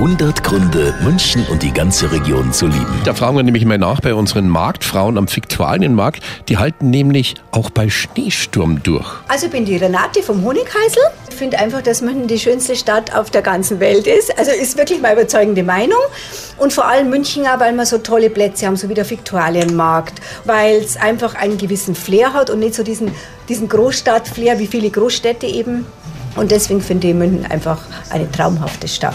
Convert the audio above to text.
100 Gründe, München und die ganze Region zu lieben. Da fragen wir nämlich mal nach bei unseren Marktfrauen am Viktualienmarkt. Die halten nämlich auch bei Schneesturm durch. Also ich bin die Renate vom Honigheisel. Ich finde einfach, dass München die schönste Stadt auf der ganzen Welt ist. Also ist wirklich meine überzeugende Meinung. Und vor allem München auch, weil wir so tolle Plätze haben, so wie der Viktualienmarkt. Weil es einfach einen gewissen Flair hat und nicht so diesen, diesen Großstadt-Flair wie viele Großstädte eben. Und deswegen finde ich München einfach eine traumhafte Stadt.